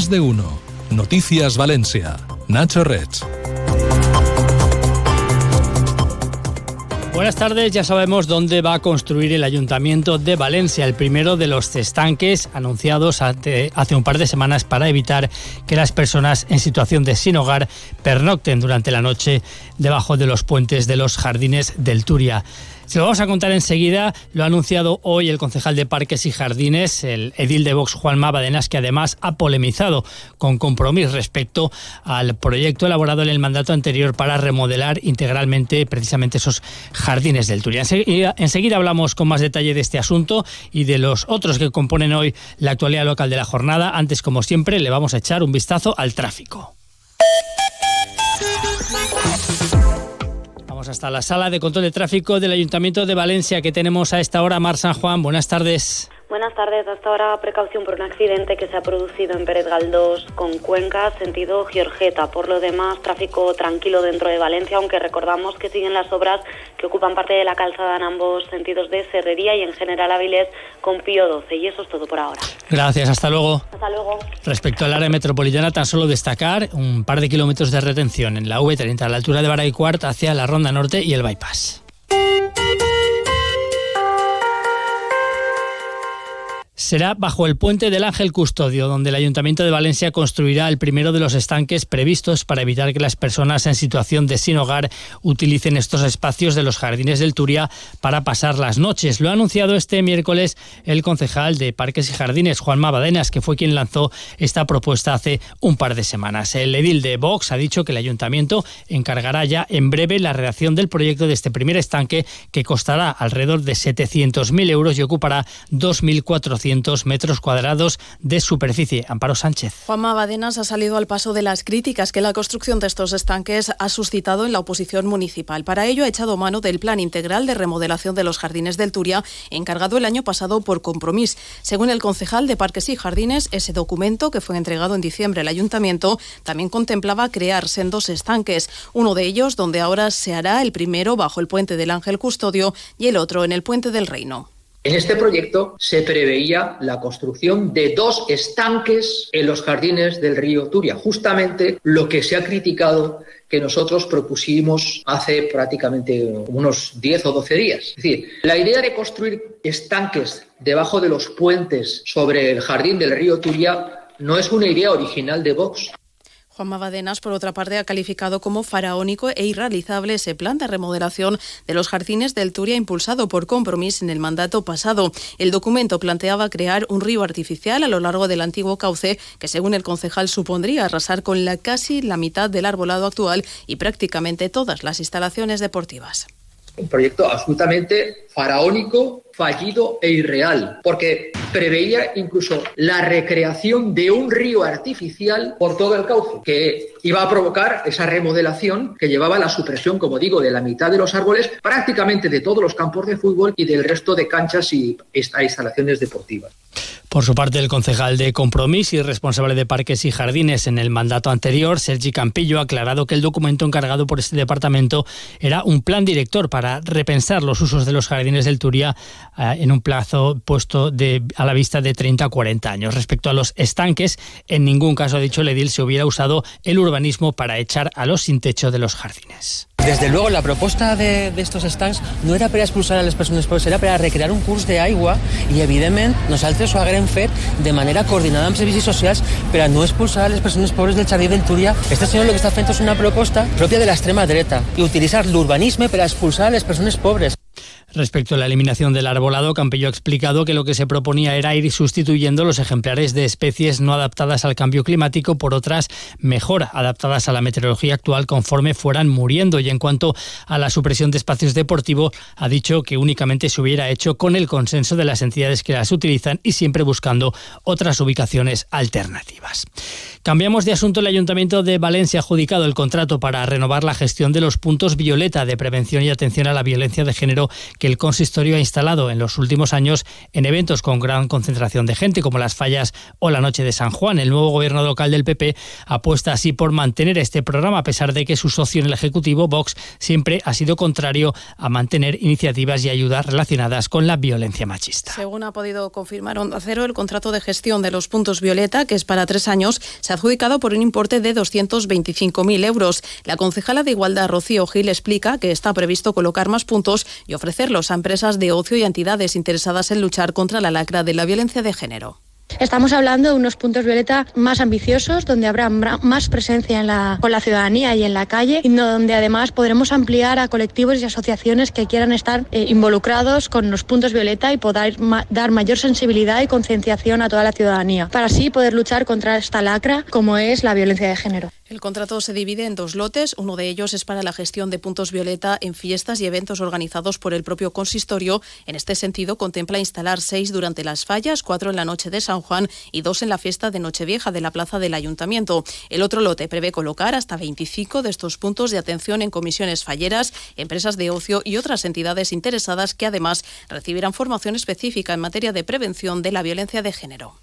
Más de uno. Noticias Valencia. Nacho. Buenas tardes, ya sabemos dónde va a construir el Ayuntamiento de Valencia, el primero de los estanques anunciados hace, un par de semanas para evitar que las personas en situación de sin hogar pernocten durante la noche debajo de los puentes de los jardines del Turia. Se lo vamos a contar enseguida. Lo ha anunciado hoy el concejal de Parques y Jardines, el edil de Vox Juan Badenas, que además ha polemizado con compromiso respecto al proyecto elaborado en el mandato anterior para remodelar integralmente precisamente esos jardines del Turia. Enseguida, hablamos con más detalle de este asunto y de los otros que componen hoy la actualidad local de la jornada. Antes, como siempre, le vamos a echar un vistazo al tráfico. Hasta la sala de control de tráfico del Ayuntamiento de Valencia que tenemos a esta hora. Mar San Juan, buenas tardes. Buenas tardes. Hasta ahora precaución por un accidente que se ha producido en Pérez Galdós con Cuenca, sentido Giorgeta. Por lo demás, tráfico tranquilo dentro de Valencia, aunque recordamos que siguen las obras que ocupan parte de la calzada en ambos sentidos de Serrería y en general Avilés con Pío 12. Y eso es todo por ahora. Gracias. Hasta luego. Hasta luego. Respecto al área metropolitana, tan solo destacar un par de kilómetros de retención en la V30 a la altura de Baraycuart hacia la Ronda Norte y el Bypass. Será bajo el puente del Ángel Custodio, donde el Ayuntamiento de Valencia construirá el primero de los estanques previstos para evitar que las personas en situación de sin hogar utilicen estos espacios de los jardines del Turia para pasar las noches. Lo ha anunciado este miércoles el concejal de Parques y Jardines, Juan Mabadenas, que fue quien lanzó esta propuesta hace un par de semanas. El edil de Vox ha dicho que el Ayuntamiento encargará ya en breve la redacción del proyecto de este primer estanque que costará alrededor de 700.000 euros y ocupará 2.400 metros cuadrados de superficie. Amparo Sánchez. Juanma Badenas ha salido al paso de las críticas que la construcción de estos estanques ha suscitado en la oposición municipal. Para ello ha echado mano del plan integral de remodelación de los jardines del Turia, encargado el año pasado por Compromís. Según el concejal de Parques y Jardines, ese documento, que fue entregado en diciembre al ayuntamiento, también contemplaba crear sendos estanques, uno de ellos donde ahora se hará el primero bajo el puente del Ángel Custodio y el otro en el puente del Reino. En este proyecto se preveía la construcción de dos estanques en los jardines del río Turia, justamente lo que se ha criticado que nosotros propusimos hace prácticamente unos 10 o 12 días. Es decir, la idea de construir estanques debajo de los puentes sobre el jardín del río Turia no es una idea original de Vox. Juanma por otra parte, ha calificado como faraónico e irrealizable ese plan de remodelación de los jardines del Turia impulsado por Compromís en el mandato pasado. El documento planteaba crear un río artificial a lo largo del antiguo cauce que, según el concejal, supondría arrasar con la casi la mitad del arbolado actual y prácticamente todas las instalaciones deportivas. Un proyecto absolutamente faraónico, fallido e irreal, porque preveía incluso la recreación de un río artificial por todo el cauce, que iba a provocar esa remodelación que llevaba a la supresión, como digo, de la mitad de los árboles, prácticamente de todos los campos de fútbol y del resto de canchas y instalaciones deportivas. Por su parte, el concejal de Compromís y responsable de Parques y Jardines en el mandato anterior, Sergi Campillo, ha aclarado que el documento encargado por este departamento era un plan director para repensar los usos de los jardines del Turia eh, en un plazo puesto de, a la vista de 30 a 40 años. Respecto a los estanques, en ningún caso, ha dicho el edil, se hubiera usado el urbanismo para echar a los sin techo de los jardines. Desde luego, la propuesta de, estos stands no era para expulsar a las personas pobres, era para recrear un curso de agua y, evidentemente, nosaltres ho fet de manera coordinada amb servicis socials per no expulsar les persones pobres del jardí del Túria. Este senyor lo que està fent és una proposta pròpia de l'extrema dreta i utilitzar l'urbanisme per a expulsar les persones pobres. Respecto a la eliminación del arbolado, Campello ha explicado que lo que se proponía era ir sustituyendo los ejemplares de especies no adaptadas al cambio climático por otras mejor adaptadas a la meteorología actual conforme fueran muriendo. Y en cuanto a la supresión de espacios deportivos, ha dicho que únicamente se hubiera hecho con el consenso de las entidades que las utilizan y siempre buscando otras ubicaciones alternativas. Cambiamos de asunto. El Ayuntamiento de Valencia ha adjudicado el contrato para renovar la gestión de los puntos violeta de prevención y atención a la violencia de género que el consistorio ha instalado en los últimos años en eventos con gran concentración de gente, como las fallas o la noche de San Juan. El nuevo gobierno local del PP apuesta así por mantener este programa, a pesar de que su socio en el Ejecutivo, Vox, siempre ha sido contrario a mantener iniciativas y ayudas relacionadas con la violencia machista. Según ha podido confirmar Onda Cero, el contrato de gestión de los puntos Violeta, que es para tres años, se ha adjudicado por un importe de 225.000 euros. La concejala de Igualdad, Rocío Gil, explica que está previsto colocar más puntos y ofrecerlos a empresas de ocio y entidades interesadas en luchar contra la lacra de la violencia de género. Estamos hablando de unos puntos violeta más ambiciosos, donde habrá más presencia con la ciudadanía y en la calle, y donde además podremos ampliar a colectivos y asociaciones que quieran estar eh, involucrados con los puntos violeta y poder dar mayor sensibilidad y concienciación a toda la ciudadanía, para así poder luchar contra esta lacra como es la violencia de género. El contrato se divide en dos lotes. Uno de ellos es para la gestión de puntos violeta en fiestas y eventos organizados por el propio consistorio. En este sentido, contempla instalar seis durante las fallas, cuatro en la noche de San Juan y dos en la fiesta de Nochevieja de la plaza del Ayuntamiento. El otro lote prevé colocar hasta 25 de estos puntos de atención en comisiones falleras, empresas de ocio y otras entidades interesadas que además recibirán formación específica en materia de prevención de la violencia de género.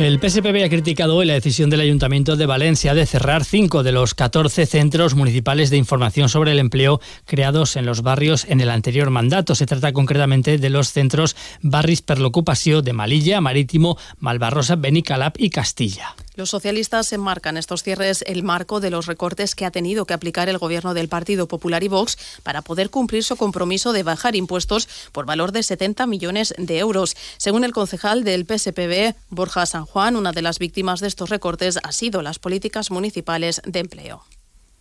El PSPB ha criticado hoy la decisión del Ayuntamiento de Valencia de cerrar cinco de los 14 centros municipales de información sobre el empleo creados en los barrios en el anterior mandato. Se trata concretamente de los centros Barris per l'Ocupació de Malilla, Marítimo, Malvarrosa, Benicalap y Castilla. Los socialistas enmarcan estos cierres el marco de los recortes que ha tenido que aplicar el gobierno del Partido Popular y Vox para poder cumplir su compromiso de bajar impuestos por valor de 70 millones de euros. Según el concejal del PSPB, Borja San Juan, una de las víctimas de estos recortes ha sido las políticas municipales de empleo.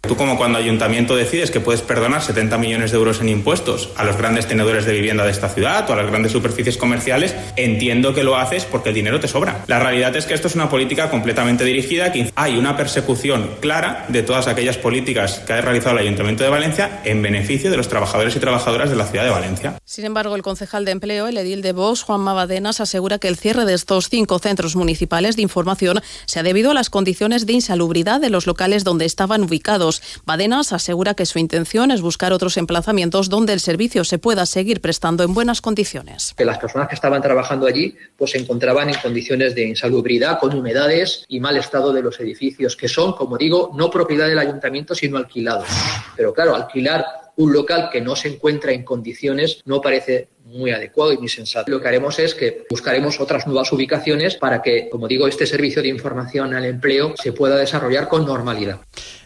Tú como cuando ayuntamiento decides que puedes perdonar 70 millones de euros en impuestos a los grandes tenedores de vivienda de esta ciudad o a las grandes superficies comerciales, entiendo que lo haces porque el dinero te sobra. La realidad es que esto es una política completamente dirigida, que hay una persecución clara de todas aquellas políticas que ha realizado el Ayuntamiento de Valencia en beneficio de los trabajadores y trabajadoras de la ciudad de Valencia. Sin embargo, el concejal de empleo, el edil de Vox, Juan Mabadenas, asegura que el cierre de estos cinco centros municipales de información se ha debido a las condiciones de insalubridad de los locales donde estaban ubicados Badenas asegura que su intención es buscar otros emplazamientos donde el servicio se pueda seguir prestando en buenas condiciones. Que las personas que estaban trabajando allí pues se encontraban en condiciones de insalubridad, con humedades y mal estado de los edificios, que son, como digo, no propiedad del ayuntamiento, sino alquilados. Pero claro, alquilar un local que no se encuentra en condiciones no parece muy adecuado y muy sensato. Lo que haremos es que buscaremos otras nuevas ubicaciones para que, como digo, este servicio de información al empleo se pueda desarrollar con normalidad.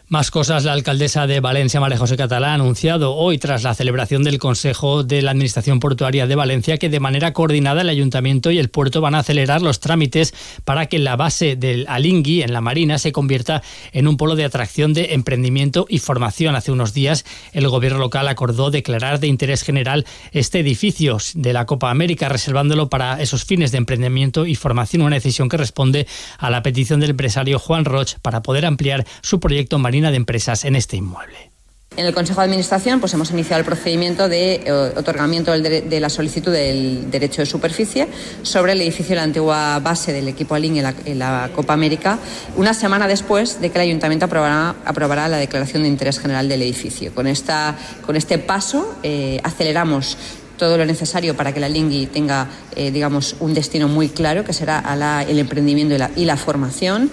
Más cosas, la alcaldesa de Valencia, María José Catalá, ha anunciado hoy, tras la celebración del Consejo de la Administración Portuaria de Valencia, que de manera coordinada el Ayuntamiento y el puerto van a acelerar los trámites para que la base del Alingui, en la Marina, se convierta en un polo de atracción de emprendimiento y formación. Hace unos días, el gobierno local acordó declarar de interés general este edificio de la Copa América, reservándolo para esos fines de emprendimiento y formación, una decisión que responde a la petición del empresario Juan Roch para poder ampliar su proyecto de empresas en este inmueble. En el Consejo de Administración pues hemos iniciado el procedimiento de eh, otorgamiento de la solicitud del derecho de superficie sobre el edificio de la antigua base del equipo Alin en la, Copa América, una semana después de que el Ayuntamiento aprobará, la declaración de interés general del edificio. Con, esta, con este paso eh, aceleramos todo lo necesario para que la Lingui tenga, eh, digamos, un destino muy claro, que será el emprendimiento y la formación.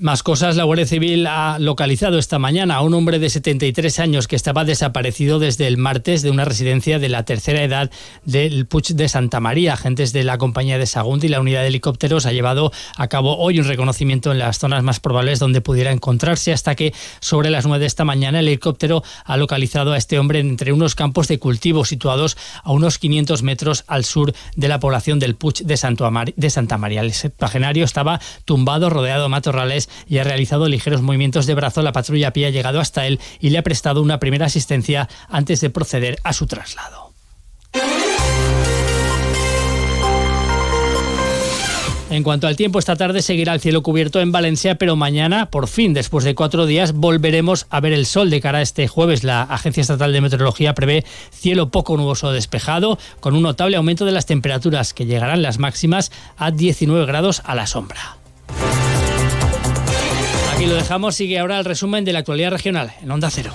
Más cosas, la Guardia Civil ha localizado esta mañana a un hombre de 73 años que estaba desaparecido desde el martes de una residencia de la tercera edad del Puig de Santa María. Agentes de la compañía de Sagunt y la unidad de helicópteros ha llevado a cabo hoy un reconocimiento en las zonas más probables donde pudiera encontrarse hasta que sobre las 9 de esta mañana el helicóptero ha localizado a este hombre entre unos campos de cultivo situados a unos 500 metros al sur de la población del Puig de, Santa María. El septuagenario estaba tumbado, rodeado de matorrales y ha realizado ligeros movimientos de brazo. La patrulla pie ha llegado hasta él y le ha prestado una primera asistencia antes de proceder a su traslado. En cuanto al tiempo, esta tarde seguirá el cielo cubierto en Valencia, pero mañana, por fin, después de cuatro días, volveremos a ver el sol de cara a este jueves. La Agencia Estatal de Meteorología prevé cielo poco nuboso despejado, con un notable aumento de las temperaturas que llegarán las máximas a 19 grados a la sombra. Y lo dejamos, sigue ahora el resumen de la actualidad regional en Onda Cero.